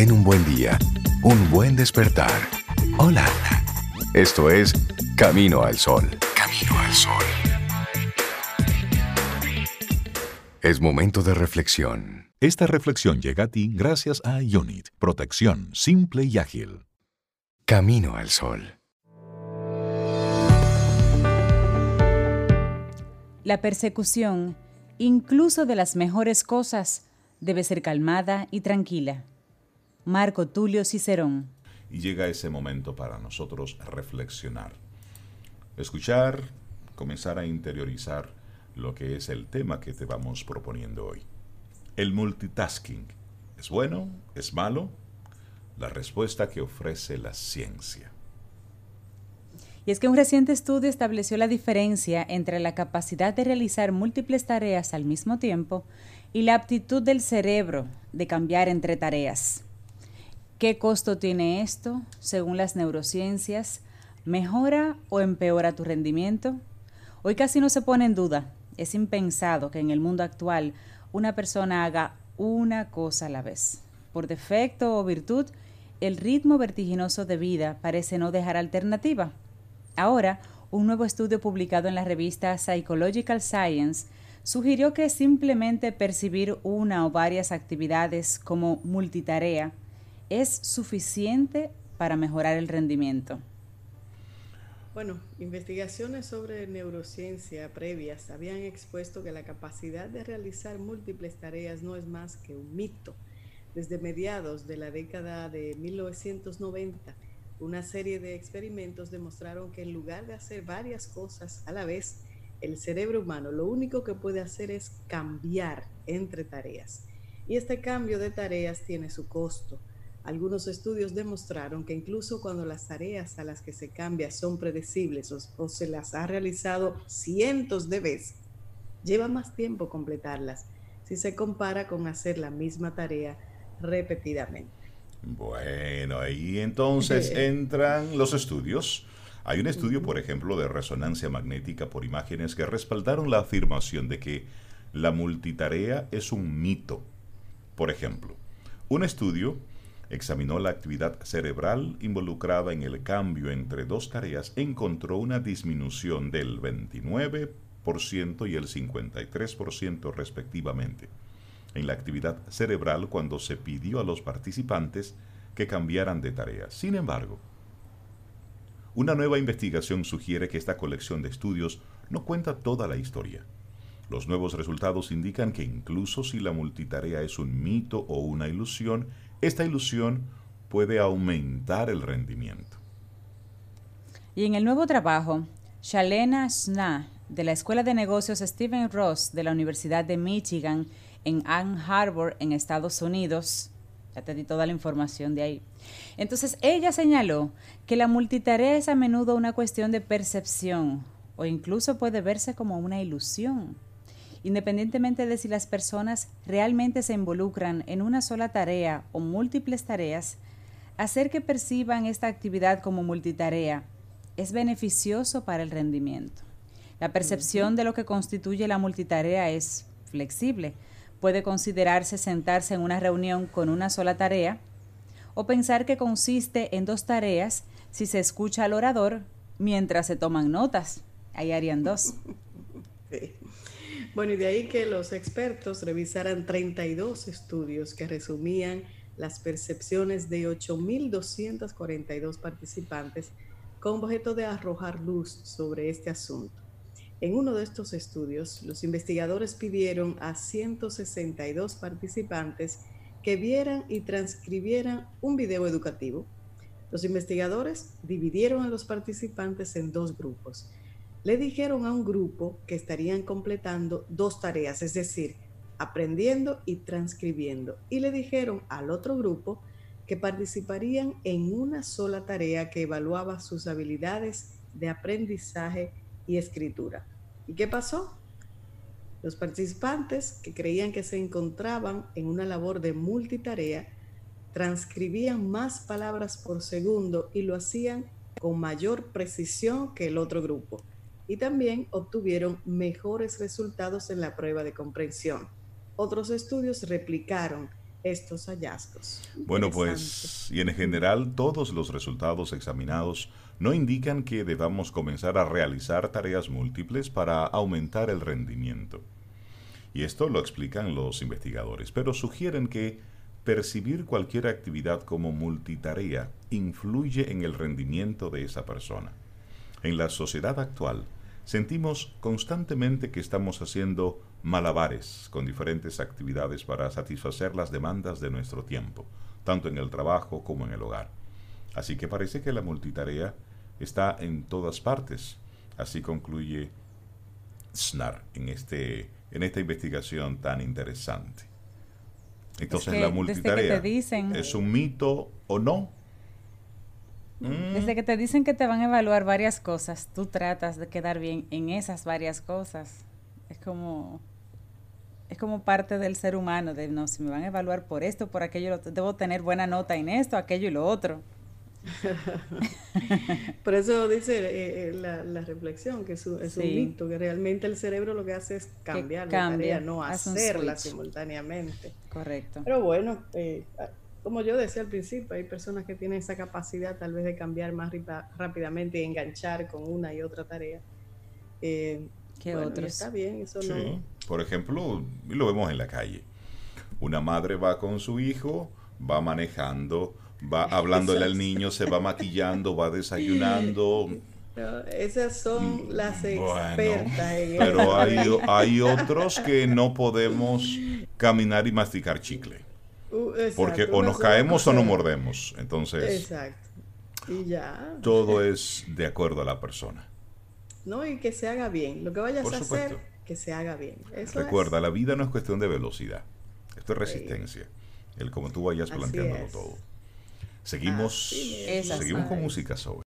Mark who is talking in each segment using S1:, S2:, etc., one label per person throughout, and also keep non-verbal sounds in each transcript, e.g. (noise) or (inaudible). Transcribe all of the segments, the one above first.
S1: Ten un buen día, un buen despertar. Hola. Esto es Camino al Sol. Camino al Sol. Es momento de reflexión.
S2: Esta reflexión llega a ti gracias a Unit, protección simple y ágil.
S1: Camino al Sol.
S3: La persecución, incluso de las mejores cosas, debe ser calmada y tranquila. Marco Tulio Cicerón.
S2: Y llega ese momento para nosotros reflexionar, escuchar, comenzar a interiorizar lo que es el tema que te vamos proponiendo hoy. El multitasking, ¿es bueno? ¿Es malo? La respuesta que ofrece la ciencia.
S3: Y es que un reciente estudio estableció la diferencia entre la capacidad de realizar múltiples tareas al mismo tiempo y la aptitud del cerebro de cambiar entre tareas. ¿Qué costo tiene esto según las neurociencias? ¿Mejora o empeora tu rendimiento? Hoy casi no se pone en duda. Es impensado que en el mundo actual una persona haga una cosa a la vez. Por defecto o virtud, el ritmo vertiginoso de vida parece no dejar alternativa. Ahora, un nuevo estudio publicado en la revista Psychological Science sugirió que simplemente percibir una o varias actividades como multitarea es suficiente para mejorar el rendimiento?
S4: Bueno, investigaciones sobre neurociencia previas habían expuesto que la capacidad de realizar múltiples tareas no es más que un mito. Desde mediados de la década de 1990, una serie de experimentos demostraron que en lugar de hacer varias cosas a la vez, el cerebro humano lo único que puede hacer es cambiar entre tareas. Y este cambio de tareas tiene su costo. Algunos estudios demostraron que incluso cuando las tareas a las que se cambia son predecibles o, se las ha realizado cientos de veces, lleva más tiempo completarlas si se compara con hacer la misma tarea repetidamente.
S2: Bueno, ahí entonces (laughs) entran los estudios. Hay un estudio, por ejemplo, de resonancia magnética por imágenes que respaldaron la afirmación de que la multitarea es un mito. Por ejemplo, un estudio examinó la actividad cerebral involucrada en el cambio entre dos tareas, encontró una disminución del 29% y el 53% respectivamente en la actividad cerebral cuando se pidió a los participantes que cambiaran de tarea. Sin embargo, una nueva investigación sugiere que esta colección de estudios no cuenta toda la historia. Los nuevos resultados indican que incluso si la multitarea es un mito o una ilusión, esta ilusión puede aumentar el rendimiento.
S3: Y en el nuevo trabajo, Shalena Sna, de la Escuela de Negocios Stephen Ross de la Universidad de Michigan en Ann Arbor, en Estados Unidos, ya te di toda la información de ahí. Entonces, ella señaló que la multitarea es a menudo una cuestión de percepción o incluso puede verse como una ilusión independientemente de si las personas realmente se involucran en una sola tarea o múltiples tareas, hacer que perciban esta actividad como multitarea es beneficioso para el rendimiento. La percepción de lo que constituye la multitarea es flexible. Puede considerarse sentarse en una reunión con una sola tarea o pensar que consiste en dos tareas si se escucha al orador mientras se toman notas. Ahí harían dos. (laughs)
S4: Bueno, y de ahí que los expertos revisaran 32 estudios que resumían las percepciones de 8.242 participantes con objeto de arrojar luz sobre este asunto. En uno de estos estudios, los investigadores pidieron a 162 participantes que vieran y transcribieran un video educativo. Los investigadores dividieron a los participantes en dos grupos le dijeron a un grupo que estarían completando dos tareas, es decir, aprendiendo y transcribiendo. Y le dijeron al otro grupo que participarían en una sola tarea que evaluaba sus habilidades de aprendizaje y escritura. ¿Y qué pasó? Los participantes que creían que se encontraban en una labor de multitarea transcribían más palabras por segundo y lo hacían con mayor precisión que el otro grupo. Y también obtuvieron mejores resultados en la prueba de comprensión. Otros estudios replicaron estos hallazgos.
S2: Bueno, pues, y en general todos los resultados examinados no indican que debamos comenzar a realizar tareas múltiples para aumentar el rendimiento. Y esto lo explican los investigadores, pero sugieren que percibir cualquier actividad como multitarea influye en el rendimiento de esa persona. En la sociedad actual, sentimos constantemente que estamos haciendo malabares con diferentes actividades para satisfacer las demandas de nuestro tiempo, tanto en el trabajo como en el hogar. Así que parece que la multitarea está en todas partes. Así concluye SNAR en, este, en esta investigación tan interesante. Entonces, la multitarea es un mito o no.
S3: Mm. Desde que te dicen que te van a evaluar varias cosas, tú tratas de quedar bien en esas varias cosas. Es como es como parte del ser humano, de no, si me van a evaluar por esto, por aquello, debo tener buena nota en esto, aquello y lo otro. (laughs)
S4: Por eso dice eh, eh, la, reflexión, que es, un, mito, que realmente el cerebro lo que hace es cambiar la tarea, no hacerla simultáneamente.
S3: Correcto.
S4: Pero bueno, eh, como yo decía al principio, hay personas que tienen esa capacidad tal vez de cambiar más rápidamente y enganchar con una y otra tarea.
S3: que otros.
S4: Está bien, eso no.
S2: Por ejemplo, lo vemos en la calle. Una madre va con su hijo, va manejando, va (laughs) hablándole al niño, se va maquillando, va desayunando.
S4: esas son mm, las expertas.
S2: pero hay, hay (laughs) otros que no podemos caminar y masticar chicle. Uh, porque o nos caemos o nos mordemos. Entonces,
S4: exacto. Y ya.
S2: Todo es de acuerdo a la persona.
S4: No, y que se haga bien. Lo que vayas a hacer, que se haga bien.
S2: Recuerda, la vida no es cuestión de velocidad. Esto es resistencia. El como tú vayas planteándolo todo. Seguimos, seguimos con música sobre.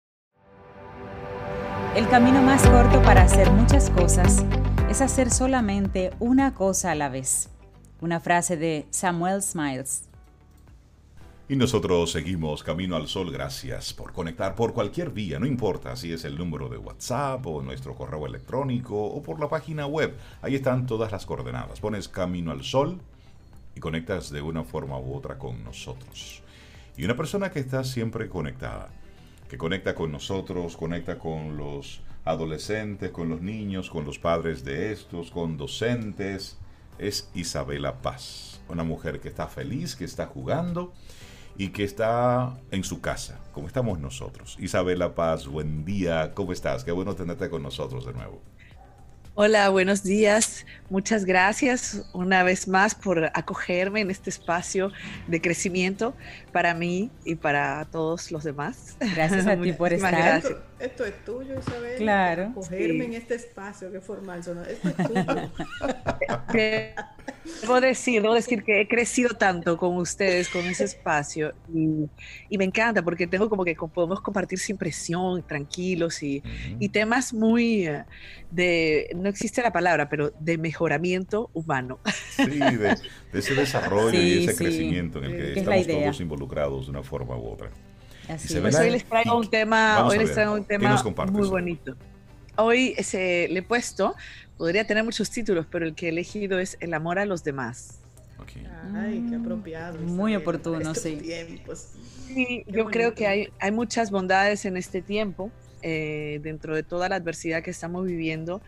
S3: El camino más corto para hacer muchas cosas es hacer solamente una cosa a la vez. Una frase de Samuel Smiles.
S2: Y nosotros seguimos Camino al Sol. Gracias por conectar por cualquier vía, no importa si es el número de WhatsApp o nuestro correo electrónico o por la página web. Ahí están todas las coordenadas. Pones Camino al Sol y conectas de una forma u otra con nosotros. Y una persona que está siempre conectada, que conecta con nosotros, conecta con los adolescentes, con los niños, con los padres de estos, con docentes, es Isabela Paz. Una mujer que está feliz, que está jugando y que está en su casa, como estamos nosotros. Isabela Paz, buen día, ¿cómo estás? Qué bueno tenerte con nosotros de nuevo.
S5: Hola, buenos días. Muchas gracias una vez más por acogerme en este espacio de crecimiento para mí y para todos los demás.
S3: Gracias a (laughs) ti por estar.
S4: Esto, es tuyo, Isabel.
S3: Claro.
S4: Acogerme en este espacio, qué formal. Esto es tuyo. (laughs)
S5: debo decir, debo decir que he crecido tanto con ustedes, con ese espacio, y, me encanta porque tengo como que podemos compartir sin presión, tranquilos y, y temas muy eh, de, no existe la palabra, pero de mejoramiento humano.
S2: Sí, de, ese desarrollo y (laughs) ese crecimiento en el que estamos todos involucrados de una forma u otra.
S5: Así pues hoy les traigo un tema, hoy les traigo un tema muy bonito. Hoy se, le he puesto, podría tener muchos títulos, pero el que he elegido es El amor a los demás.
S4: Ay, qué apropiado.
S3: Muy oportuno, sí.
S5: sí yo creo que hay, hay muchas bondades en este tiempo, eh, dentro de toda la adversidad que estamos viviendo,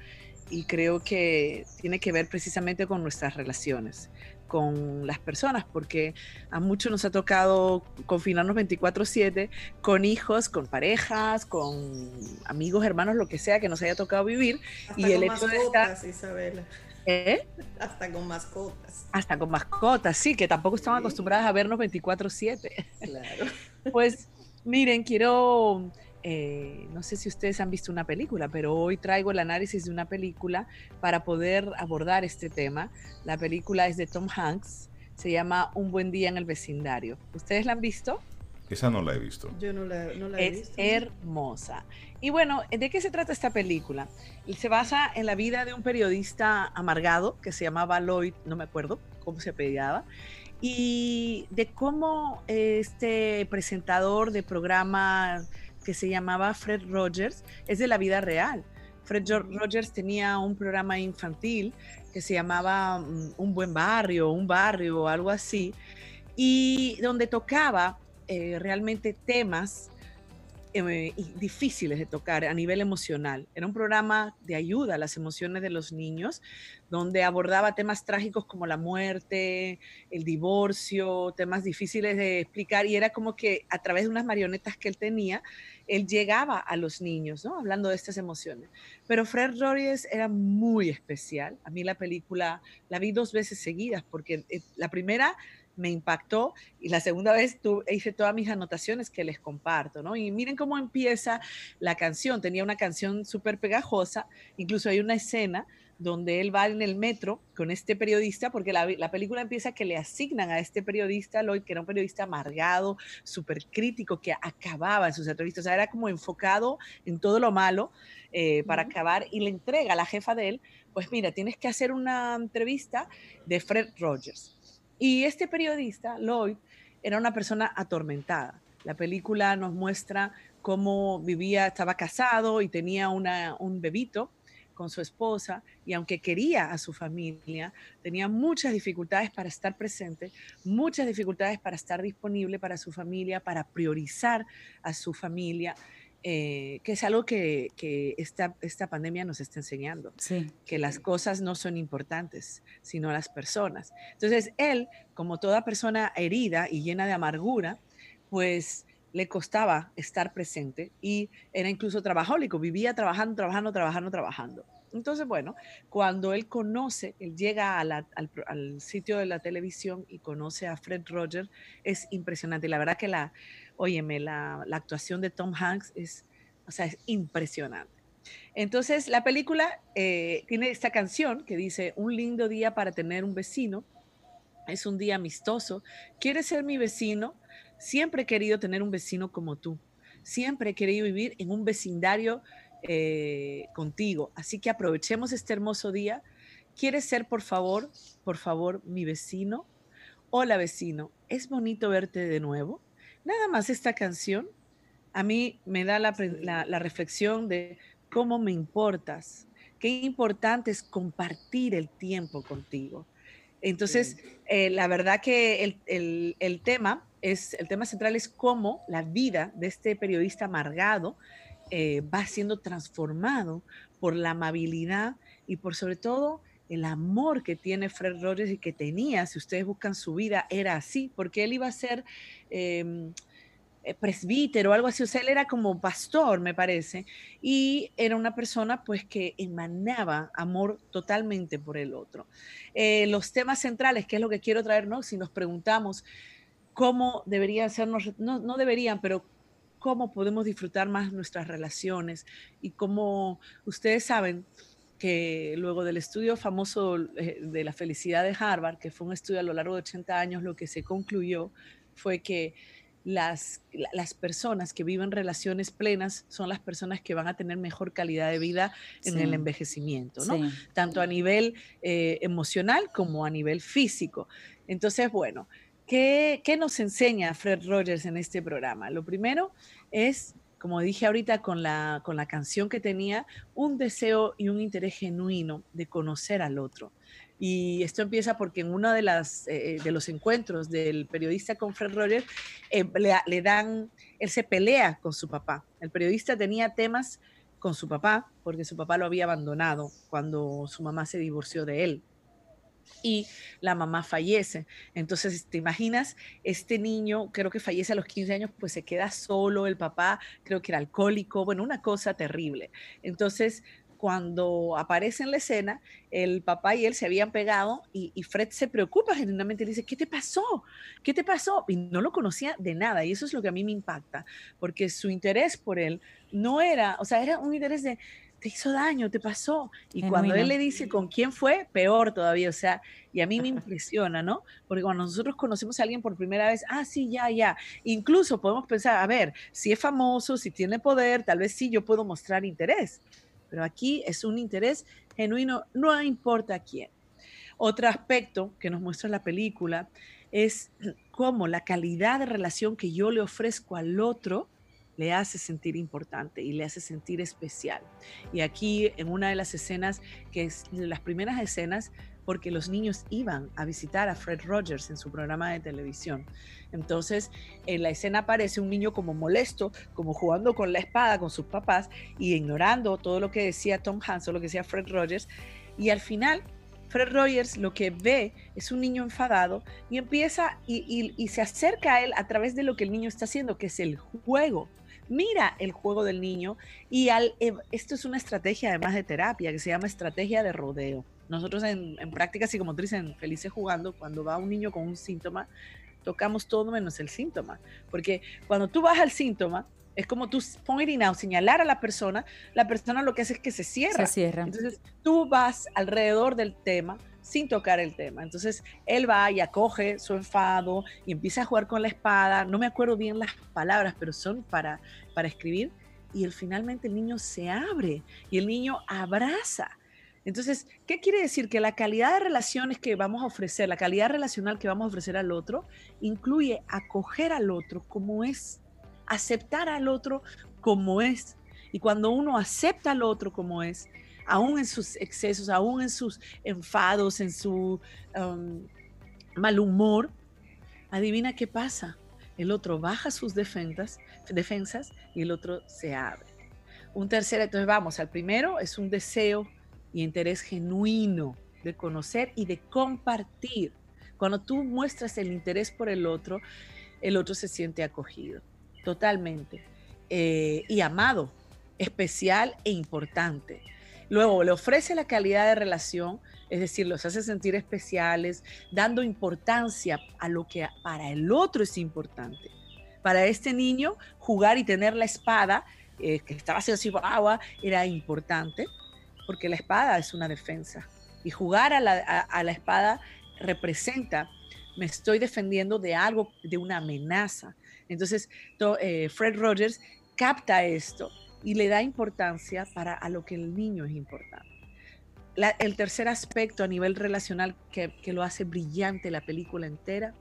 S5: y creo que tiene que ver precisamente con nuestras relaciones con las personas, porque a muchos nos ha tocado confinarnos 24/7 con hijos, con parejas, con amigos, hermanos, lo que sea que nos haya tocado vivir.
S4: Hasta y el hecho de estar... Isabela.
S5: ¿Eh?
S4: Hasta con mascotas.
S5: Hasta con mascotas, sí, que tampoco están acostumbradas a vernos 24/7.
S4: Claro.
S5: Pues miren, quiero eh, no sé si ustedes han visto una película, pero hoy traigo el análisis de una película para poder abordar este tema. La película es de Tom Hanks, se llama Un buen día en el vecindario. ¿Ustedes la han visto?
S2: Esa no la he visto.
S4: Yo no la, he
S5: visto. Es hermosa. Y bueno, ¿de qué se trata esta película? Se basa en la vida de un periodista amargado que se llamaba Lloyd, no me acuerdo cómo se apellidaba, y de cómo este presentador de programa que se llamaba Fred Rogers, es de la vida real. Fred Rogers tenía un programa infantil que se llamaba mm, Un buen barrio, un barrio o algo así, y donde tocaba eh, realmente temas eh, difíciles de tocar a nivel emocional. Era un programa de ayuda a las emociones de los niños, donde abordaba temas trágicos como la muerte, el divorcio, temas difíciles de explicar, y era como que a través de unas marionetas que él tenía, él llegaba a los niños, ¿no? Hablando de estas emociones. Pero Fred Rogers era muy especial. A mí la película la vi dos veces seguidas, porque eh, la primera me impactó y la segunda vez hice todas mis anotaciones que les comparto, ¿no? Y miren cómo empieza la canción. Tenía una canción súper pegajosa, incluso hay una escena donde él va en el metro con este periodista, porque la, la, película empieza que le asignan a este periodista, Lloyd, que era un periodista amargado, súper crítico, que acababa en sus entrevistas, o sea, era como enfocado en todo lo malo eh, para acabar, y le entrega a la jefa de él, pues mira, tienes que hacer una entrevista de Fred Rogers. Y este periodista, Lloyd, era una persona atormentada. La película nos muestra cómo vivía, estaba casado y tenía un bebito con su esposa y aunque quería a su familia, tenía muchas dificultades para estar presente, muchas dificultades para estar disponible para su familia, para priorizar a su familia. Eh, que es algo que, esta, esta, pandemia nos está enseñando, que las cosas no son importantes, sino las personas. Entonces, él, como toda persona herida y llena de amargura, pues le costaba estar presente y era incluso trabajólico, vivía trabajando, trabajando, trabajando, trabajando. Entonces, bueno, cuando él conoce, él llega al, al, sitio de la televisión y conoce a Fred Rogers, es impresionante. La verdad que la, óyeme, la, actuación de Tom Hanks es, o sea, es impresionante. Entonces, la película eh, tiene esta canción que dice, un lindo día para tener un vecino, es un día amistoso, ¿quieres ser mi vecino? Siempre he querido tener un vecino como tú, siempre he querido vivir en un vecindario eh, contigo, así que aprovechemos este hermoso día. ¿Quieres ser, por favor, por favor, mi vecino? Hola vecino, es bonito verte de nuevo. Nada más esta canción a mí me da la, reflexión de cómo me importas, qué importante es compartir el tiempo contigo. Entonces, eh, la verdad que el, tema es, el tema central es cómo la vida de este periodista amargado eh, va siendo transformado por la amabilidad y por sobre todo el amor que tiene Fred Rogers y que tenía, si ustedes buscan su vida, era así, porque él iba a ser em, eh, presbítero o algo así, o sea, él era como pastor, me parece, y era una persona pues que emanaba amor totalmente por el otro. Eh, los temas centrales, que es lo que quiero traer, ¿no? Si nos preguntamos cómo deberían ser, no, no deberían, pero cómo podemos disfrutar más nuestras relaciones y cómo ustedes saben, que luego del estudio famoso eh, de la felicidad de Harvard, que fue un estudio a lo largo de 80 años, lo que se concluyó fue que las, las personas que viven relaciones plenas son las personas que van a tener mejor calidad de vida en el envejecimiento, ¿no? Tanto a nivel eh, emocional como a nivel físico. Entonces, bueno, ¿qué, ¿qué nos enseña Fred Rogers en este programa? Lo primero es como dije ahorita con la, con la canción que tenía, un deseo y un interés genuino de conocer al otro. Y esto empieza porque en uno de, las, eh, de los encuentros del periodista con Fred Rogers, eh, le, dan, él se pelea con su papá. El periodista tenía temas con su papá porque su papá lo había abandonado cuando su mamá se divorció de él y la mamá fallece. Entonces, ¿te imaginas? Este niño, creo que fallece a los 15 años, pues se queda solo, el papá creo que era alcohólico, bueno, una cosa terrible. Entonces, cuando aparece en la escena, el papá y él se habían pegado y, Fred se preocupa genuinamente y dice, ¿qué te pasó? ¿Qué te pasó? Y no lo conocía de nada y eso es lo que a mí me impacta, porque su interés por él no era, o sea, era un interés de, te hizo daño, te pasó. Y cuando él le dice con quién fue, peor todavía, o sea, y a mí me impresiona, ¿no? Porque cuando nosotros conocemos a alguien por primera vez, ah, sí, ya, ya, incluso podemos pensar, a ver, si es famoso, si tiene poder, tal vez sí yo puedo mostrar interés pero aquí es un interés genuino, no importa quién. Otro aspecto que nos muestra la película es (clears throat) cómo la calidad de relación que yo le ofrezco al otro le hace sentir importante y le hace sentir especial. Y aquí en una de las escenas, que es de las primeras escenas, porque los niños iban a visitar a Fred Rogers en su programa de televisión. Entonces, en la escena aparece un niño como molesto, como jugando con la espada con sus papás y ignorando todo lo que decía Tom Hanks lo que decía Fred Rogers. Y al final, Fred Rogers lo que ve es un niño enfadado y empieza y, y se acerca a él a través de lo que el niño está haciendo, que es el juego mira el juego del niño y al, esto es una estrategia además de terapia que se llama estrategia de rodeo. Nosotros en, práctica psicomotriz, en Felices Jugando, cuando va un niño con un síntoma, tocamos todo menos el síntoma. Porque cuando tú vas al síntoma, es como tú pointing out, señalar a la persona, la persona lo que hace es que se cierra.
S3: Se cierra.
S5: Entonces tú vas alrededor del tema sin tocar el tema. Entonces él va y acoge su enfado y empieza a jugar con la espada. No me acuerdo bien las palabras, pero son para, para escribir. Y el, finalmente el niño se abre y el niño abraza entonces, ¿qué quiere decir? Que la calidad de relaciones que vamos a ofrecer, la calidad relacional que vamos a ofrecer al otro, incluye acoger al otro como es, aceptar al otro como es. Y cuando uno acepta al otro como es, aún en sus excesos, aún en sus enfados, en su um, mal humor, adivina qué pasa. El otro baja sus defensas, y el otro se abre. Un tercero, entonces vamos, al primero es un deseo y interés genuino de conocer y de compartir. Cuando tú muestras el interés por el otro, el otro se siente acogido, totalmente, eh, y amado, especial e importante. Luego le ofrece la calidad de relación, es decir, los hace sentir especiales, dando importancia a lo que para el otro es importante. Para este niño, jugar y tener la espada, eh, que estaba haciendo agua, era importante porque la espada es una defensa. Y jugar a la, espada representa, me estoy defendiendo de algo, de una amenaza. Entonces, eh, Fred Rogers capta esto y le da importancia para a lo que el niño es importante. el tercer aspecto a nivel relacional que, que, lo hace brillante la película entera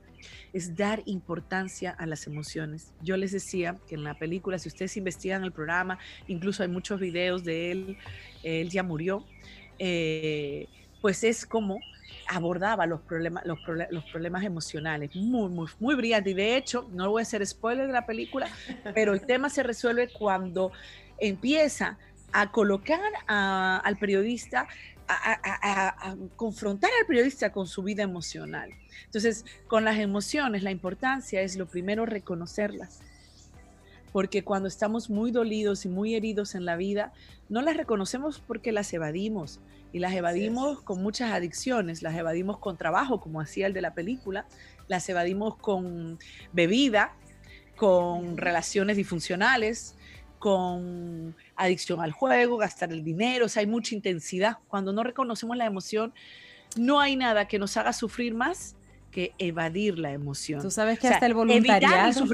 S5: es dar importancia a las emociones. Yo les decía que en la película, si ustedes investigan el programa, incluso hay muchos videos de él, él ya murió, eh, pues es como abordaba los problemas, los, problemas emocionales. Muy, muy, muy brillante. Y de hecho, no voy a hacer spoiler de la película, pero el tema se resuelve cuando empieza a colocar al periodista a, confrontar al periodista con su vida emocional. Entonces, con las emociones, la importancia es lo primero reconocerlas. Porque cuando estamos muy dolidos y muy heridos en la vida, no las reconocemos porque las evadimos. Y las evadimos con muchas adicciones, las evadimos con trabajo, como hacía el de la película, las evadimos con bebida, con relaciones disfuncionales, con adicción al juego, gastar el dinero, o sea, hay mucha intensidad. Cuando no reconocemos la emoción, no hay nada que nos haga sufrir más que evadir la emoción.
S3: Tú sabes que hasta el voluntariado,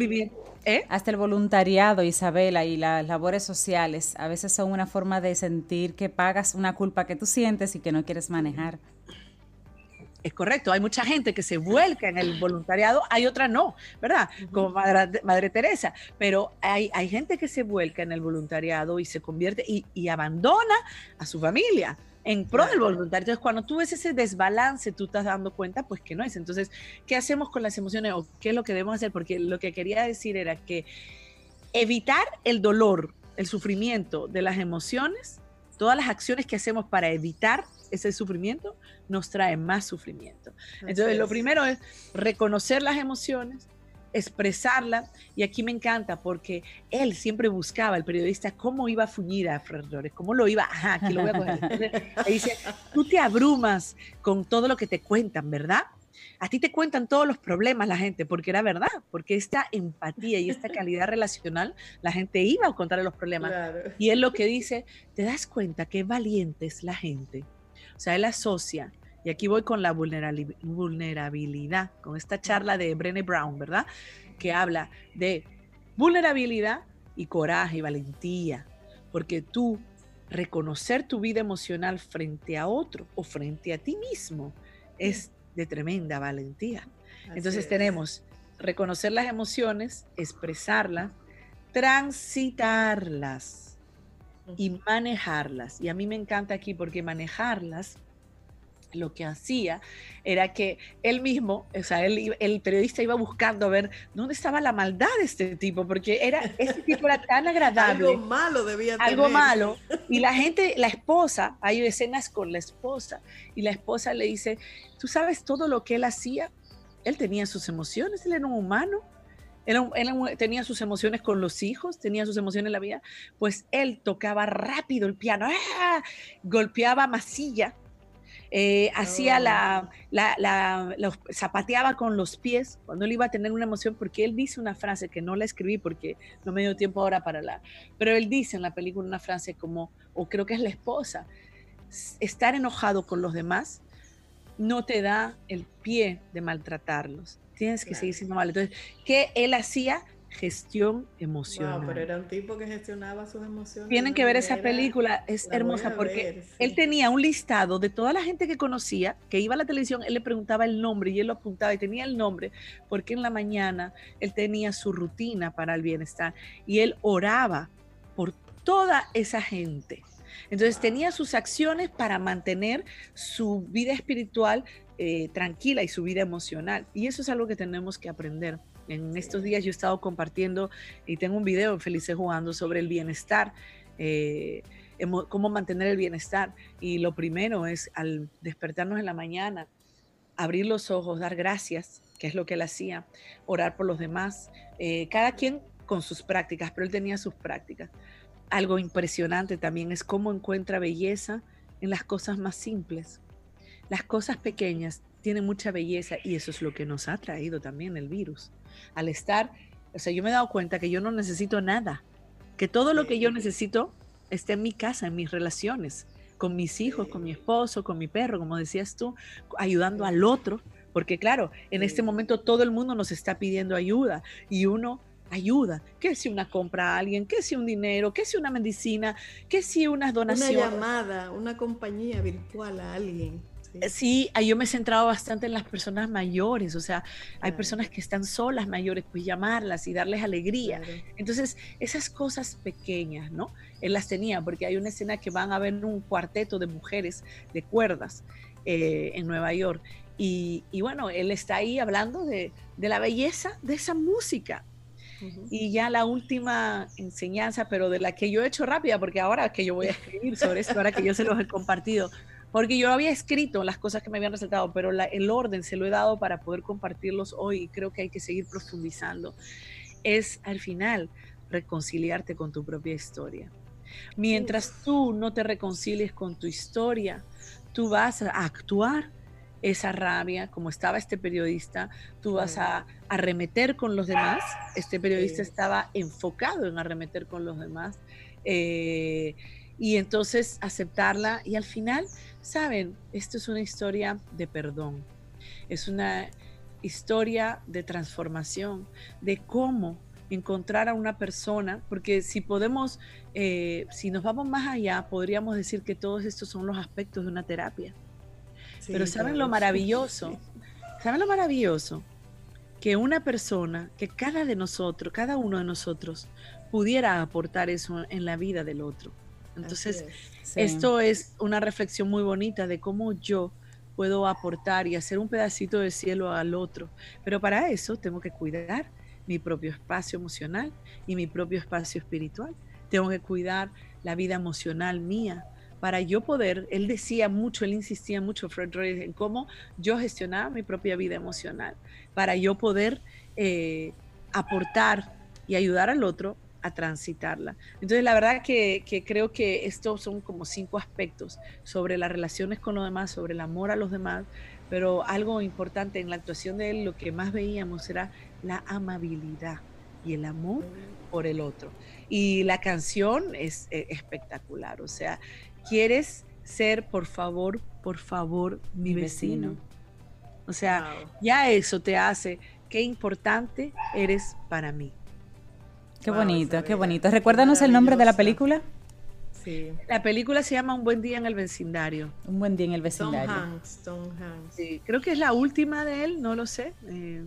S3: ¿eh? hasta el voluntariado, Isabela, y las labores sociales, a veces son una forma de sentir que pagas una culpa que tú sientes y que no quieres manejar.
S5: Es correcto, hay mucha gente que se vuelca en el voluntariado, hay otra no, ¿verdad? Como Madre, Teresa, pero hay, hay, gente que se vuelca en el voluntariado y se convierte y, y abandona a su familia en pro del voluntario. Entonces, cuando tú ves ese desbalance, tú estás dando cuenta, pues que no es. Entonces, ¿qué hacemos con las emociones o qué es lo que debemos hacer? Porque lo que quería decir era que evitar el dolor, el sufrimiento de las emociones, todas las acciones que hacemos para evitar ese sufrimiento nos trae más sufrimiento. Entonces, lo primero es reconocer las emociones, expresarla. Y aquí me encanta porque él siempre buscaba, el periodista, cómo iba a fuñir a Fred Flores, cómo lo iba, ajá, aquí lo voy a coger. le (laughs) dice, tú te abrumas con todo lo que te cuentan, ¿verdad? A ti te cuentan todos los problemas la gente, porque era verdad, porque esta empatía y esta calidad relacional, la gente iba a contarle los problemas. Y él lo que dice, te das cuenta qué valiente es la gente. O sea, él asocia y aquí voy con la vulnerabilidad, con esta charla de Brené Brown, ¿verdad? Que habla de vulnerabilidad y coraje y valentía, porque tú reconocer tu vida emocional frente a otro o frente a ti mismo es de tremenda valentía. Entonces tenemos reconocer las emociones, expresarlas, transitarlas y manejarlas. Y a mí me encanta aquí porque manejarlas lo que hacía era que él mismo, o sea, él, el periodista iba buscando a ver dónde estaba la maldad de este tipo, porque era, este tipo era tan agradable.
S4: algo malo debía tener.
S5: Algo malo. Y la (laughs) gente, la esposa, hay escenas con la esposa, y la esposa le dice, ¿tú sabes todo lo que él hacía? Él tenía sus emociones, él era un humano. Tenía sus emociones con los hijos, tenía sus emociones en la vida, pues él tocaba rápido el piano, ¡ah! golpeaba masilla, eh, hacía la, la, la, zapateaba con los pies cuando él iba a tener una emoción, porque él dice una frase que no la escribí porque no me dio tiempo ahora para la, pero él dice en la película una frase como, o creo que es la esposa, estar enojado con los demás no te da el pie de maltratarlos. Tienes que seguir siendo malo. Entonces, ¿qué él hacía? Gestión emocional.
S4: pero era un tipo que gestionaba sus emociones.
S5: Tienen que ver esa película, es hermosa porque él tenía un listado de toda la gente que conocía, que iba a la televisión, él le preguntaba el nombre y él lo apuntaba y tenía el nombre porque en la mañana él tenía su rutina para el bienestar y él oraba por toda esa gente. Entonces tenía sus acciones para mantener su vida espiritual eh, tranquila y su vida emocional. Y eso es algo que tenemos que aprender. En estos días yo he estado compartiendo y tengo un video en Felices Jugando sobre el bienestar, eh, cómo mantener el bienestar. Y lo primero es al despertarnos en la mañana, abrir los ojos, dar gracias, que es lo que él hacía, orar por los demás, eh, cada quien con sus prácticas, pero él tenía sus prácticas. Algo impresionante también es cómo encuentra belleza en las cosas más simples. Las cosas pequeñas tienen mucha belleza y eso es lo que nos ha traído también el virus al estar, o sea, yo me he dado cuenta que yo no necesito nada, que todo lo que yo necesito está en mi casa, en mis relaciones, con mis hijos, con mi esposo, con mi perro, como decías tú, ayudando al otro, porque claro, en este momento todo el mundo nos está pidiendo ayuda y uno ayuda, que si una compra a alguien, que si un dinero, que si una medicina, que si unas donaciones.
S4: Una llamada, una compañía virtual a alguien.
S5: Sí, yo me he centrado bastante en las personas mayores, o sea, hay personas que están solas mayores, pues llamarlas y darles alegría. Entonces, esas cosas pequeñas, ¿no? Él las tenía, porque hay una escena que van a ver un cuarteto de mujeres de cuerdas eh, en Nueva York. Y, bueno, él está ahí hablando de, la belleza de esa música. Y ya la última enseñanza, pero de la que yo he hecho rápida, porque ahora que yo voy a escribir sobre esto, ahora que yo se los he compartido, porque yo había escrito las cosas que me habían resaltado, pero el orden se lo he dado para poder compartirlos hoy y creo que hay que seguir profundizando. Es al final reconciliarte con tu propia historia. Mientras tú no te reconcilies con tu historia, tú vas a actuar esa rabia, como estaba este periodista, tú vas a arremeter con los demás. Este periodista estaba enfocado en arremeter con los demás. Eh, y entonces aceptarla y al final, saben, esto es una historia de perdón, es una historia de transformación, de cómo encontrar a una persona, porque si podemos, eh, si nos vamos más allá, podríamos decir que todos estos son los aspectos de una terapia. Pero ¿saben lo maravilloso? ¿Saben lo maravilloso? Que una persona, que cada de nosotros, cada uno de nosotros, pudiera aportar eso en la vida del otro. Entonces, esto es una reflexión muy bonita de cómo yo puedo aportar y hacer un pedacito de cielo al otro. Pero para eso tengo que cuidar mi propio espacio emocional y mi propio espacio espiritual. Tengo que cuidar la vida emocional mía para yo poder, él decía mucho, él insistía mucho, Fred en cómo yo gestionaba mi propia vida emocional, para yo poder eh, aportar y ayudar al otro a transitarla. Entonces, la verdad que, creo que estos son como cinco aspectos sobre las relaciones con los demás, sobre el amor a los demás, pero algo importante en la actuación de él, lo que más veíamos era la amabilidad y el amor por el otro. Y la canción es eh, espectacular, o sea, quieres ser, por favor, por favor, mi vecino. O sea, ya eso te hace qué importante eres para mí.
S3: Qué bonito, qué bonito. Recuérdanos el nombre de la película.
S5: Sí. La película se llama Un buen día en el vecindario.
S3: Un buen día en el vecindario.
S4: Tom Hanks, Tom Hanks.
S5: Sí, creo que es la última de él, no lo sé.
S4: Eh,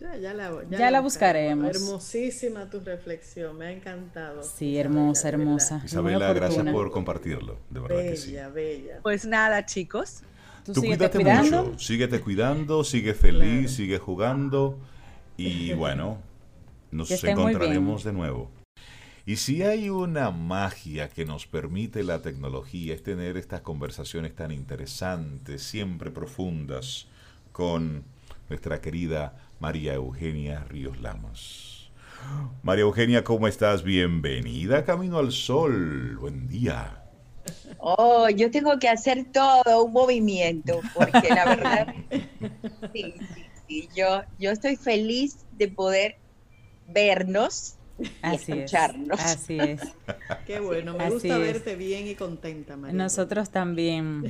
S4: ya, la,
S3: ya la buscaremos.
S4: Hermosísima tu reflexión, me ha encantado.
S3: Sí, hermosa, hermosa.
S2: Isabela, gracias por compartirlo, de verdad que sí.
S4: Bella.
S5: Pues nada, chicos.
S2: Tú, cuídate mucho, síguete cuidando, sigue feliz, sigue jugando y bueno, nos encontraremos de nuevo. Y si hay una magia que nos permite la tecnología es tener estas conversaciones tan interesantes, siempre profundas, con nuestra querida María Eugenia Ríos Lamas. María Eugenia, ¿cómo estás? Bienvenida Camino al Sol. Buen día.
S6: Oh, yo tengo que hacer todo un movimiento, porque la verdad, (laughs) sí, sí, sí, yo, yo estoy feliz de poder vernos y escucharnos.
S3: así (laughs) es.
S4: Qué bueno, me gusta verte bien y contenta, María.
S3: Nosotros también.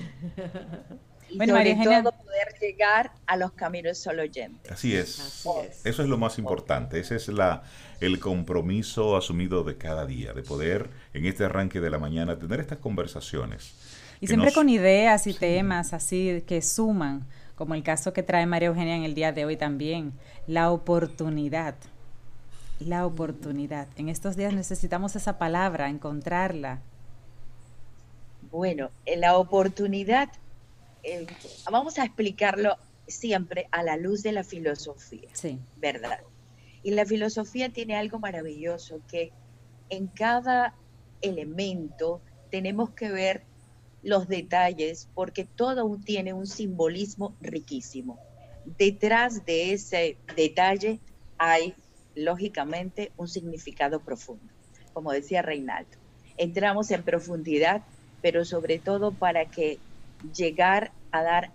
S6: Y bueno, sobre todo poder llegar a los caminos solo oyentes.
S2: Así es. Eso es lo más importante. Ese es la, el compromiso asumido de cada día, de poder en este arranque de la mañana tener estas conversaciones.
S3: Y siempre con ideas y temas así que suman, como el caso que trae María Eugenia en el día de hoy también, la oportunidad. La oportunidad. En estos días necesitamos esa palabra, encontrarla.
S6: Bueno, la oportunidad eh, vamos a explicarlo siempre a la luz de la filosofía, sí. ¿verdad? Y la filosofía tiene algo maravilloso, que en cada elemento tenemos que ver los detalles, porque todo tiene un simbolismo riquísimo. Detrás de ese detalle hay, lógicamente, un significado profundo, como decía Reinaldo. Entramos en profundidad, pero sobre todo para que llegar a dar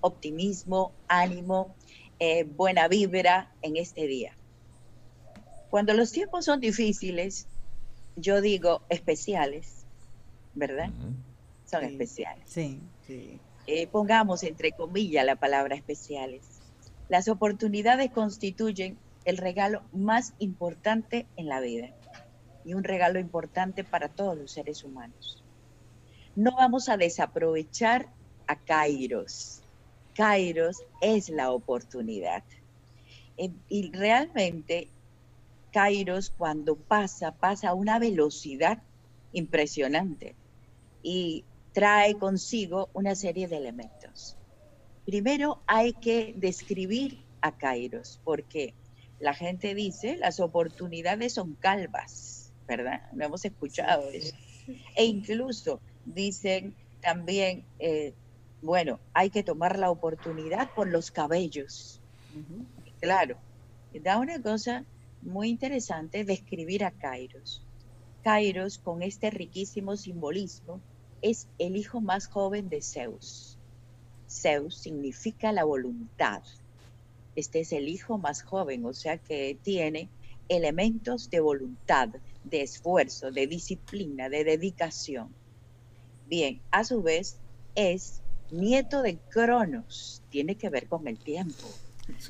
S6: optimismo, ánimo, eh, buena vibra en este día. Cuando los tiempos son difíciles, yo digo especiales, ¿verdad? Son especiales.
S3: Sí.
S6: Eh, pongamos entre comillas la palabra especiales. Las oportunidades constituyen el regalo más importante en la vida y un regalo importante para todos los seres humanos no vamos a desaprovechar a Kairos. Kairos es la oportunidad. Eh, y realmente Kairos cuando pasa, pasa a una velocidad impresionante y trae consigo una serie de elementos. Primero hay que describir a Kairos, porque la gente dice las oportunidades son calvas, ¿verdad? No hemos escuchado eso. E incluso dicen también, eh, bueno, hay que tomar la oportunidad por los cabellos. Claro, da una cosa muy interesante describir a Kairos. Kairos, con este riquísimo simbolismo, es el hijo más joven de Zeus. Zeus significa la voluntad. Este es el hijo más joven, o sea que tiene elementos de voluntad, de esfuerzo, de disciplina, de dedicación. Bien, a su vez es nieto de Cronos, tiene que ver con el tiempo,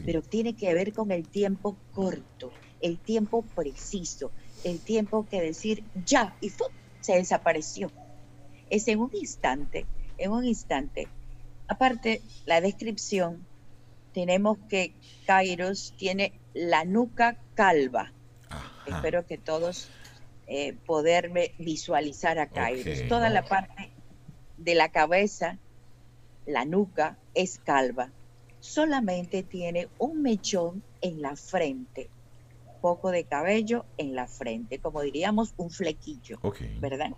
S6: pero tiene que ver con el tiempo corto, el tiempo preciso, el tiempo que decir ya y se desapareció. Es en un instante, en un instante. Aparte, la descripción, tenemos que Kairos tiene la nuca calva. Espero que todos eh, poderme visualizar a Kairos. Toda la parte de la cabeza, la nuca, es calva. Solamente tiene un mechón en la frente, poco de cabello en la frente, como diríamos un flequillo, ¿verdad?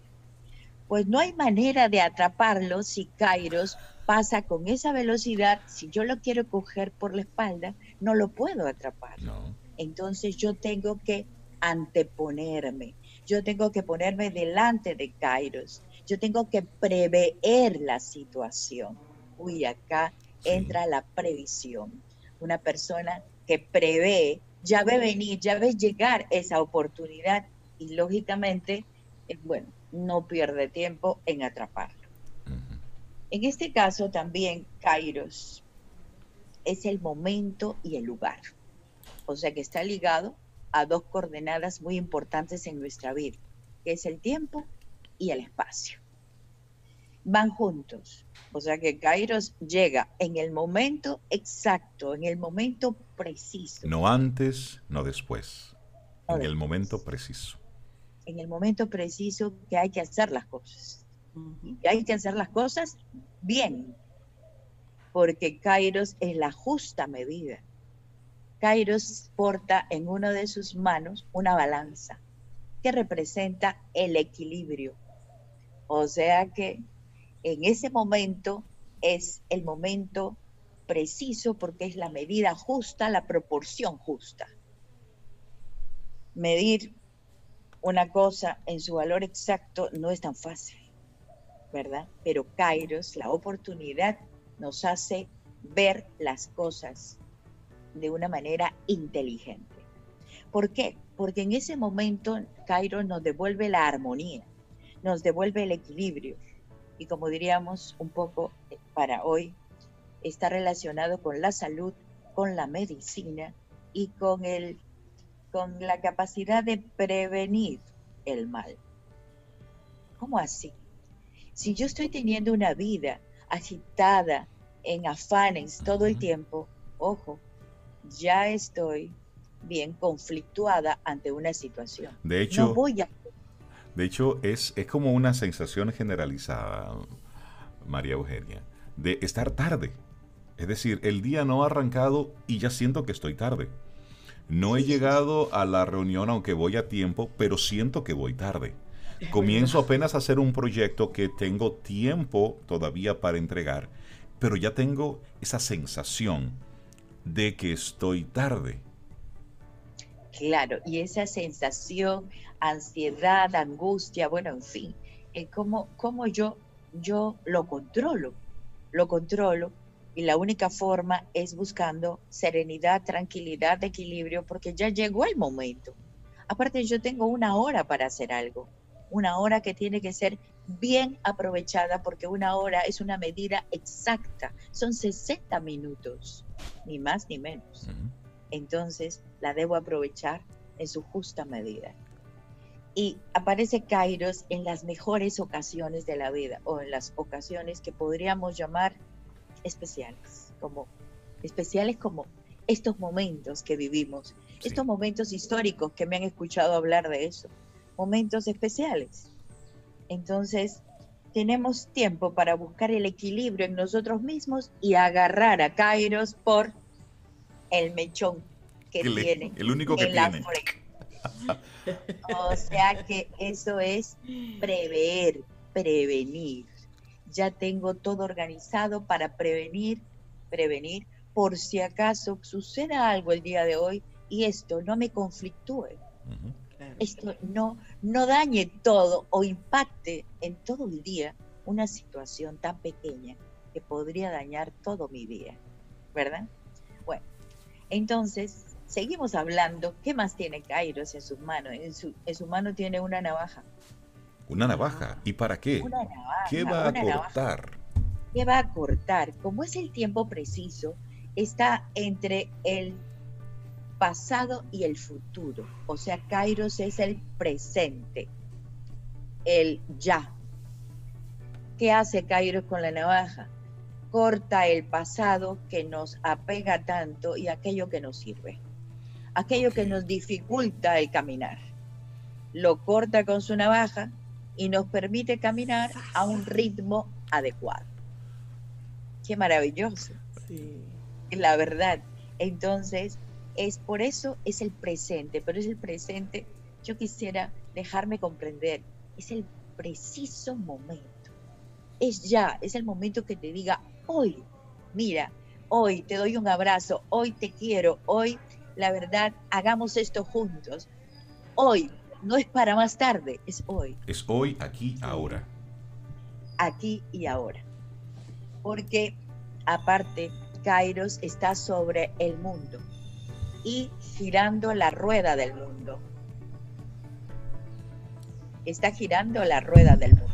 S6: Pues no hay manera de atraparlo si Kairos pasa con esa velocidad. Si yo lo quiero coger por la espalda, no lo puedo atrapar. Entonces yo tengo que anteponerme, yo tengo que ponerme delante de Kairos, yo tengo que prever la situación. Uy, acá entra la previsión. Una persona que prevé, ya ve venir, ya ve llegar esa oportunidad y lógicamente, eh, bueno, no pierde tiempo en atraparlo. En este caso también, Kairos es el momento y el lugar. O sea que está ligado a dos coordenadas muy importantes en nuestra vida, que es el tiempo y el espacio. Van juntos. O sea que Kairos llega en el momento exacto, en el momento preciso.
S2: No antes, no después. en el momento preciso.
S6: En el momento preciso que hay que hacer las cosas. Y hay que hacer las cosas bien, porque Kairos es la justa medida. Kairos porta en una de sus manos una balanza que representa el equilibrio. O sea que en ese momento es el momento preciso porque es la medida justa, la proporción justa. Medir una cosa en su valor exacto no es tan fácil, Pero Kairos, la oportunidad, nos hace ver las cosas de una manera inteligente. ¿Por qué? Porque en ese momento Kairos nos devuelve la armonía, nos devuelve el equilibrio. Y como diríamos un poco eh, para hoy, está relacionado con la salud, con la medicina y con, el, con la capacidad de prevenir el mal. ¿Cómo así? Si yo estoy teniendo una vida agitada, en afanes todo el tiempo, ojo, ya estoy bien conflictuada ante una situación.
S2: De hecho, de hecho es, es como una sensación generalizada, María Eugenia, de estar tarde. Es decir, el día no ha arrancado y ya siento que estoy tarde. No he llegado a la reunión aunque voy a tiempo, pero siento que voy tarde. Comienzo apenas a hacer un proyecto que tengo tiempo todavía para entregar, pero ya tengo esa sensación de que estoy tarde.
S6: Claro, y esa sensación, ansiedad, angustia, bueno, en fin, ¿cómo, cómo yo, yo lo controlo? Lo controlo y la única forma es buscando serenidad, tranquilidad, equilibrio, porque ya llegó el momento. Aparte, yo tengo una hora para hacer algo una hora que tiene que ser bien aprovechada porque una hora es una medida exacta, son 60 minutos, ni más ni menos. Entonces la debo aprovechar en su justa medida. Y aparece Kairos en las mejores ocasiones de la vida o en las ocasiones que podríamos llamar especiales, como especiales como estos momentos que vivimos, estos momentos históricos que me han escuchado hablar de eso, momentos especiales. Entonces, tenemos tiempo para buscar el equilibrio en nosotros mismos y agarrar a Kairos por el mechón que tiene.
S2: El único que tiene.
S6: o sea que eso es prever, prevenir. Ya tengo todo organizado para prevenir, prevenir por si acaso suceda algo el día de hoy y esto no me conflictúe esto no, no dañe todo o impacte en todo el día una situación tan pequeña que podría dañar todo mi día, ¿verdad? Bueno, entonces seguimos hablando. ¿Qué más tiene Kairos en sus manos? En su, en su mano tiene una navaja.
S2: ¿Una navaja? ¿Y para qué?
S6: Una navaja,
S2: ¿Qué va a cortar?
S6: ¿Qué va a cortar? Como es el tiempo preciso, está entre el pasado y el futuro. O sea, Kairos es el presente, el ya. ¿Qué hace Kairos con la navaja? Corta el pasado que nos apega tanto y aquello que nos sirve, aquello que nos dificulta el caminar. Lo corta con su navaja y nos permite caminar a un ritmo adecuado. Qué maravilloso. Sí. La verdad. Entonces, es por eso es el presente, pero es el presente, yo quisiera dejarme comprender, es el preciso momento. Es ya, es el momento que te diga, hoy, mira, hoy te doy un abrazo, hoy te quiero, hoy la verdad, hagamos esto juntos. Hoy, no es para más tarde, es hoy.
S2: Es hoy, aquí, ahora.
S6: Aquí y ahora. Porque aparte, Kairos está sobre el mundo y girando la rueda del mundo. Está girando la rueda del mundo.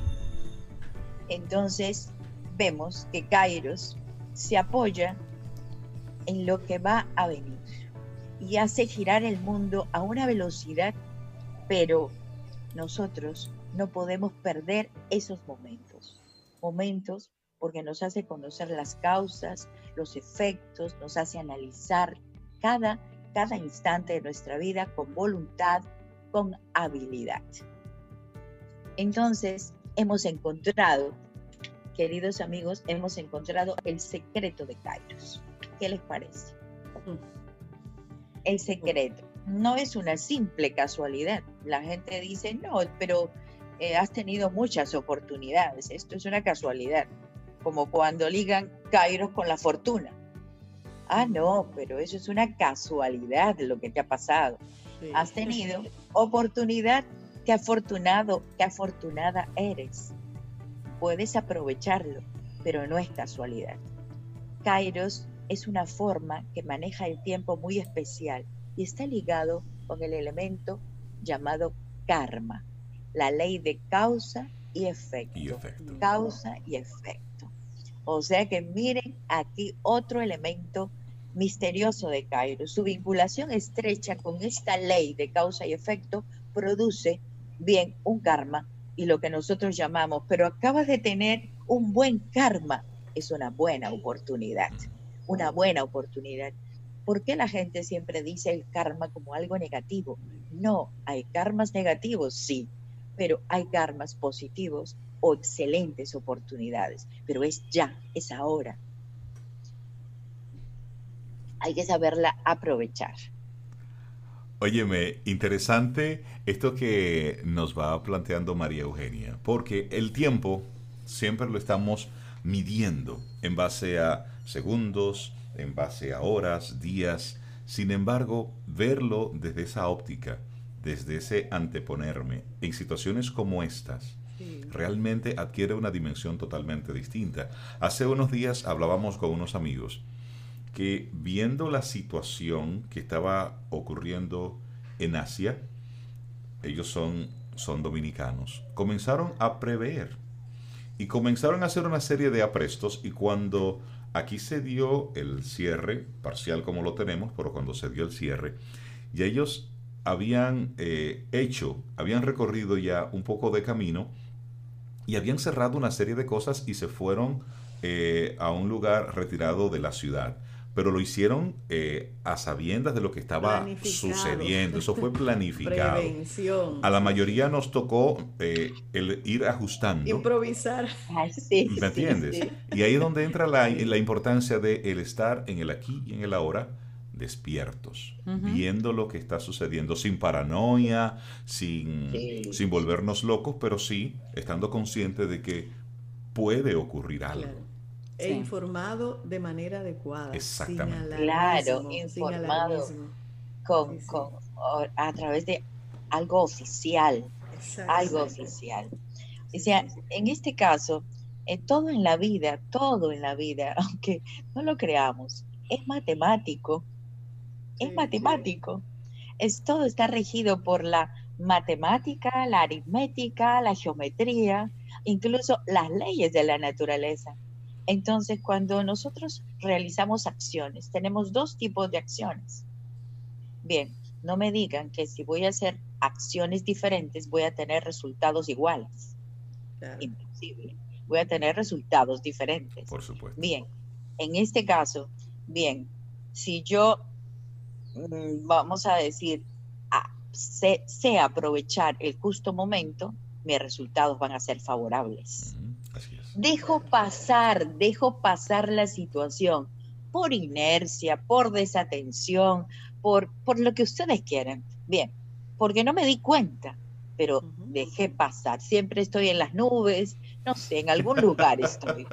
S6: Entonces, vemos que Kairos se apoya en lo que va a venir y hace girar el mundo a una velocidad, pero nosotros no podemos perder esos momentos. Momentos porque nos hace conocer las causas, los efectos, nos hace analizar cada, cada instante de nuestra vida con voluntad, con habilidad. Entonces, hemos encontrado, queridos amigos, hemos encontrado el secreto de Kairos. ¿Qué les parece? El secreto no es una simple casualidad. La gente dice, no, pero eh, has tenido muchas oportunidades. Esto es una casualidad como cuando ligan Kairos con la fortuna. Ah, no, pero eso es una casualidad de lo que te ha pasado. Has tenido oportunidad, qué afortunado, qué afortunada eres. Puedes aprovecharlo, pero no es casualidad. Kairos es una forma que maneja el tiempo muy especial y está ligado con el elemento llamado karma, la ley de causa y efecto. Y efecto. Causa y efecto. O sea que miren aquí otro elemento misterioso de Cairo. Su vinculación estrecha con esta ley de causa y efecto produce bien un karma y lo que nosotros llamamos, pero acabas de tener un buen karma, es una buena oportunidad, una buena oportunidad. ¿Por qué la gente siempre dice el karma como algo negativo? No, hay karmas negativos, sí, pero hay karmas positivos o excelentes oportunidades, pero es ya, es ahora. Hay que saberla aprovechar.
S2: Óyeme, interesante esto que nos va planteando María Eugenia, porque el tiempo siempre lo estamos midiendo en base a segundos, en base a horas, días. Sin embargo, verlo desde esa óptica, desde ese anteponerme, en situaciones como estas, realmente adquiere una dimensión totalmente distinta. Hace unos días hablábamos con unos amigos que viendo la situación que estaba ocurriendo en Asia, ellos son, son dominicanos, comenzaron a prever y comenzaron a hacer una serie de aprestos y cuando aquí se dio el cierre, parcial como lo tenemos, pero cuando se dio el cierre, y ellos habían eh, hecho, habían recorrido ya un poco de camino y habían cerrado una serie de cosas y se fueron eh, a un lugar retirado de la ciudad. Pero lo hicieron eh, a sabiendas de lo que estaba sucediendo. Eso fue (laughs) planificado. A la mayoría nos tocó eh, el ir ajustando.
S4: Improvisar.
S2: ¿Me entiendes? Y ahí es donde entra la, la importancia de el estar en el aquí y en el ahora despiertos, viendo lo que está sucediendo, sin paranoia, sin, sin volvernos locos, pero sí estando conscientes de que puede ocurrir algo.
S4: E informado de manera adecuada.
S2: Exactamente.
S6: Claro, informado con, con, a través de algo oficial. Algo oficial. O sea, en este caso, eh, todo en la vida, todo en la vida, (laughs) aunque no lo creamos, es matemático es matemático. Es, todo está regido por la matemática, la aritmética, la geometría, incluso las leyes de la naturaleza. Entonces, cuando nosotros realizamos acciones, tenemos dos tipos de acciones. Bien, no me digan que si voy a hacer acciones diferentes voy a tener resultados iguales. Imposible. Voy a tener resultados diferentes.
S2: Por supuesto.
S6: Bien, en este caso, bien, si yo Mm, vamos a decir, sé, aprovechar el justo momento, mis resultados van a ser favorables. Dejo pasar, dejo pasar la situación por inercia, por desatención, por, por lo que ustedes quieran. Bien, porque no me di cuenta, pero dejé pasar. Siempre estoy en las nubes, no sé, en algún lugar estoy.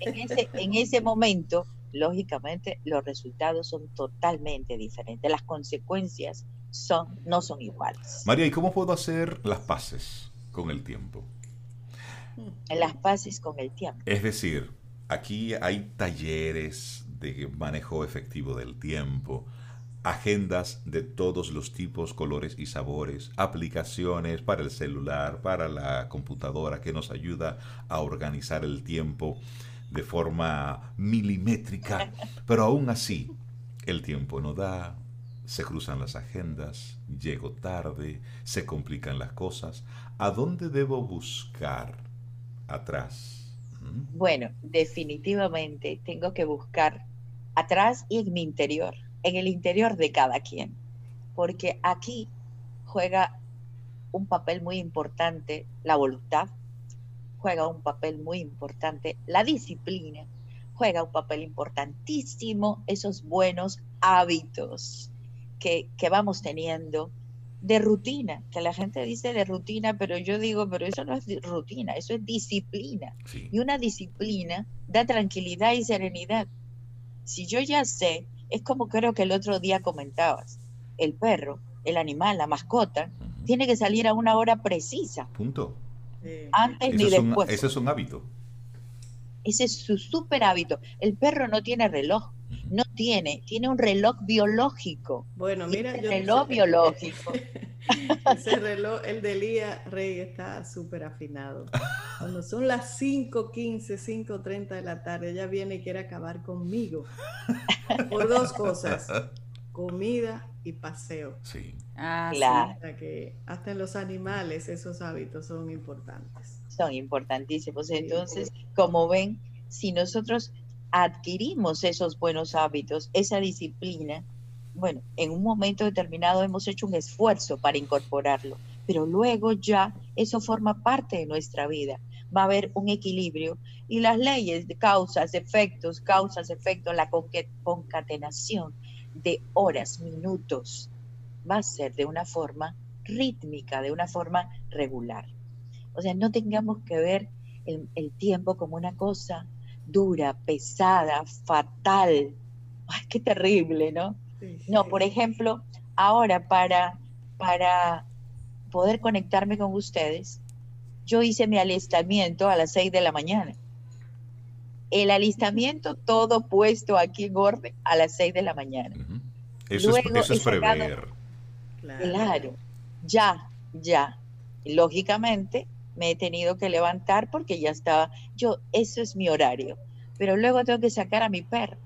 S6: En ese, en ese momento lógicamente los resultados son totalmente diferentes, las consecuencias son, no son iguales.
S2: María, ¿y cómo puedo hacer las paces con el tiempo?
S6: Las paces con el tiempo.
S2: Es decir, aquí hay talleres de manejo efectivo del tiempo, agendas de todos los tipos, colores y sabores, aplicaciones para el celular, para la computadora que nos ayuda a organizar el tiempo de forma milimétrica, (laughs) pero aún así el tiempo no da, se cruzan las agendas, llego tarde, se complican las cosas. ¿A dónde debo buscar atrás?
S6: Bueno, definitivamente tengo que buscar atrás y en mi interior en el interior de cada quien, porque aquí juega un papel muy importante la voluntad, juega un papel muy importante la disciplina, juega un papel importantísimo esos buenos hábitos que, vamos teniendo de rutina, que la gente dice de rutina, pero yo digo, pero eso no es rutina, eso es disciplina. Y una disciplina da tranquilidad y serenidad. Si yo ya sé es como creo que el otro día comentabas, el perro, el animal, la mascota, tiene que salir a una hora precisa.
S2: Punto.
S6: Antes ni después.
S2: ese es un hábito.
S6: Ese es su súper hábito. El perro no tiene reloj, no tiene, tiene un reloj biológico.
S4: Bueno, mira,
S6: yo reloj biológico. (laughs)
S4: Ese reloj, el de Lía Rey, está súper afinado. Cuando son las 5.15, 5.30 de la tarde, ella viene y quiere acabar conmigo. Por dos cosas, comida y paseo.
S2: Sí.
S6: Ah, claro.
S4: que hasta en los animales esos hábitos son importantes.
S6: Son importantísimos. Entonces, como ven, si nosotros adquirimos esos buenos hábitos, esa disciplina, bueno, en un momento determinado hemos hecho un esfuerzo para incorporarlo, pero luego ya eso forma parte de nuestra vida. Va a haber un equilibrio y las leyes de causas, efectos, causas, efectos, la concatenación de horas, minutos, va a ser de una forma rítmica, de una forma regular. O sea, no tengamos que ver el, el tiempo como una cosa dura, pesada, fatal. Ay, qué terrible, ¿no? No, por ejemplo, ahora para, para poder conectarme con ustedes, yo hice mi alistamiento a las 6 de la mañana. El alistamiento todo puesto aquí en orden a las 6 de la mañana.
S2: Eso es, prever.
S6: Claro. ya, ya. lógicamente me he tenido que levantar porque ya estaba, yo, eso es mi horario. Pero luego tengo que sacar a mi perro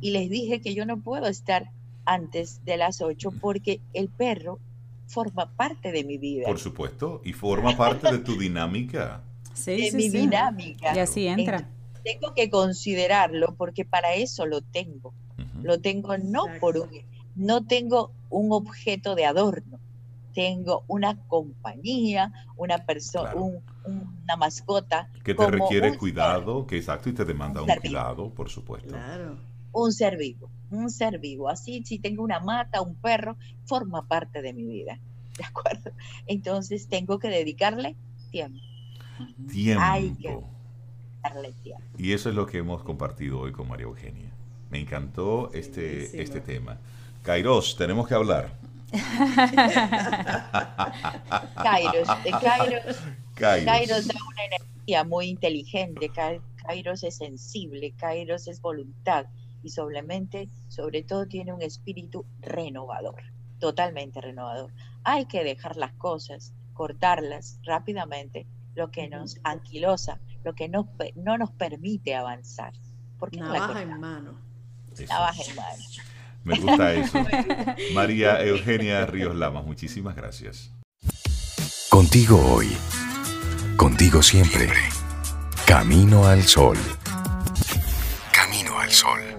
S6: y les dije que yo no puedo estar antes de las 8 porque el perro forma parte de mi vida.
S2: Por supuesto, y forma parte de tu dinámica.
S6: Sí, de mi dinámica.
S3: Y así entra.
S6: tengo que considerarlo porque para eso lo tengo. Lo tengo no por un, no tengo un objeto de adorno. Tengo una compañía, una persona, una mascota.
S2: Que te requiere cuidado, que exacto, y te demanda un, un cuidado, por supuesto.
S6: Claro un ser vivo, un ser vivo. Así, si tengo una mata, un perro, forma parte de mi vida. ¿De acuerdo? Entonces tengo que dedicarle tiempo.
S2: Tiempo.
S6: Hay que darle tiempo.
S2: Y eso es lo que hemos compartido hoy con María Eugenia. Me encantó este, este tema. Kairos, tenemos que hablar. (laughs)
S6: Kairos, eh, Kairos, Kairos. da una energía muy inteligente. Kairos es sensible, Kairos es voluntad, y solamente, sobre todo tiene un espíritu renovador, totalmente renovador. Hay que dejar las cosas, cortarlas rápidamente, lo que nos anquilosa, lo que no, no nos permite avanzar.
S4: Porque Navaja en mano.
S6: Navaja en mano.
S2: Me gusta (laughs) eso. María Eugenia Ríos Lamas, muchísimas gracias.
S1: Contigo hoy. Contigo siempre. Camino al sol. Camino al sol.